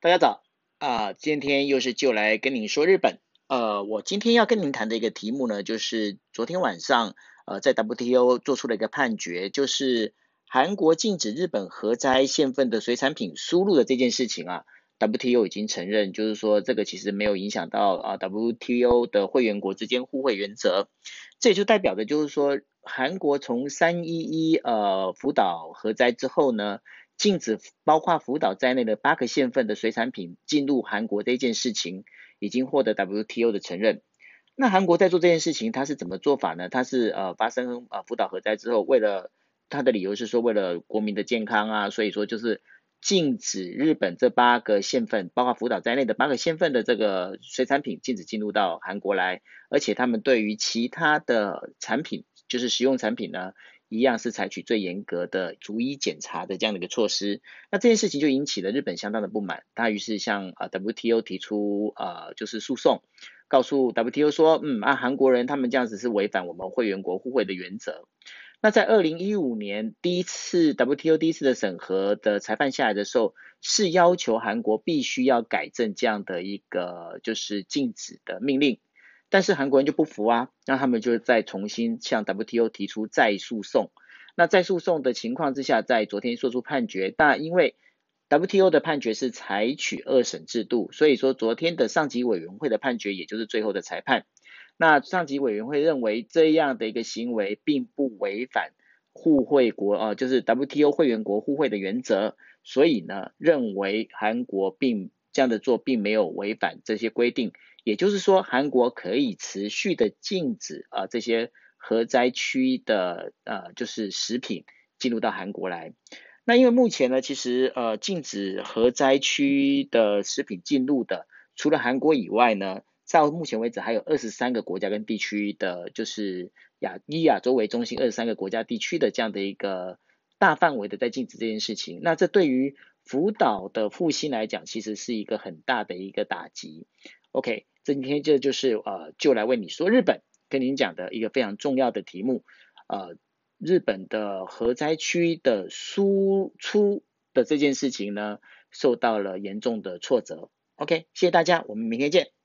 大家早啊！今天又是就来跟您说日本。呃，我今天要跟您谈的一个题目呢，就是昨天晚上呃在 WTO 做出了一个判决，就是韩国禁止日本核灾现份的水产品输入的这件事情啊，WTO 已经承认，就是说这个其实没有影响到啊 WTO 的会员国之间互惠原则。这也就代表的就是说，韩国从三一一呃福岛核灾之后呢。禁止包括福岛在内的八个县份的水产品进入韩国这件事情，已经获得 WTO 的承认。那韩国在做这件事情，它是怎么做法呢？它是呃发生呃福岛核灾之后，为了它的理由是说为了国民的健康啊，所以说就是禁止日本这八个县份，包括福岛在内的八个县份的这个水产品禁止进入到韩国来，而且他们对于其他的产品，就是食用产品呢。一样是采取最严格的逐一检查的这样的一个措施，那这件事情就引起了日本相当的不满，他于是向啊 WTO 提出呃就是诉讼，告诉 WTO 说，嗯啊韩国人他们这样子是违反我们会员国互惠的原则。那在二零一五年第一次 WTO 第一次的审核的裁判下来的时候，是要求韩国必须要改正这样的一个就是禁止的命令。但是韩国人就不服啊，那他们就再重新向 WTO 提出再诉讼。那再诉讼的情况之下，在昨天做出判决。但因为 WTO 的判决是采取二审制度，所以说昨天的上级委员会的判决也就是最后的裁判。那上级委员会认为这样的一个行为并不违反互惠国啊，就是 WTO 会员国互惠的原则，所以呢，认为韩国并这样的做并没有违反这些规定。也就是说，韩国可以持续的禁止啊这些核灾区的呃就是食品进入到韩国来。那因为目前呢，其实呃禁止核灾区的食品进入的，除了韩国以外呢，到目前为止还有二十三个国家跟地区的，就是亚以亚洲为中心二十三个国家地区的这样的一个大范围的在禁止这件事情。那这对于福岛的复兴来讲，其实是一个很大的一个打击。OK。今天这就是呃，就来为你说日本跟您讲的一个非常重要的题目，呃，日本的核灾区的输出的这件事情呢，受到了严重的挫折。OK，谢谢大家，我们明天见。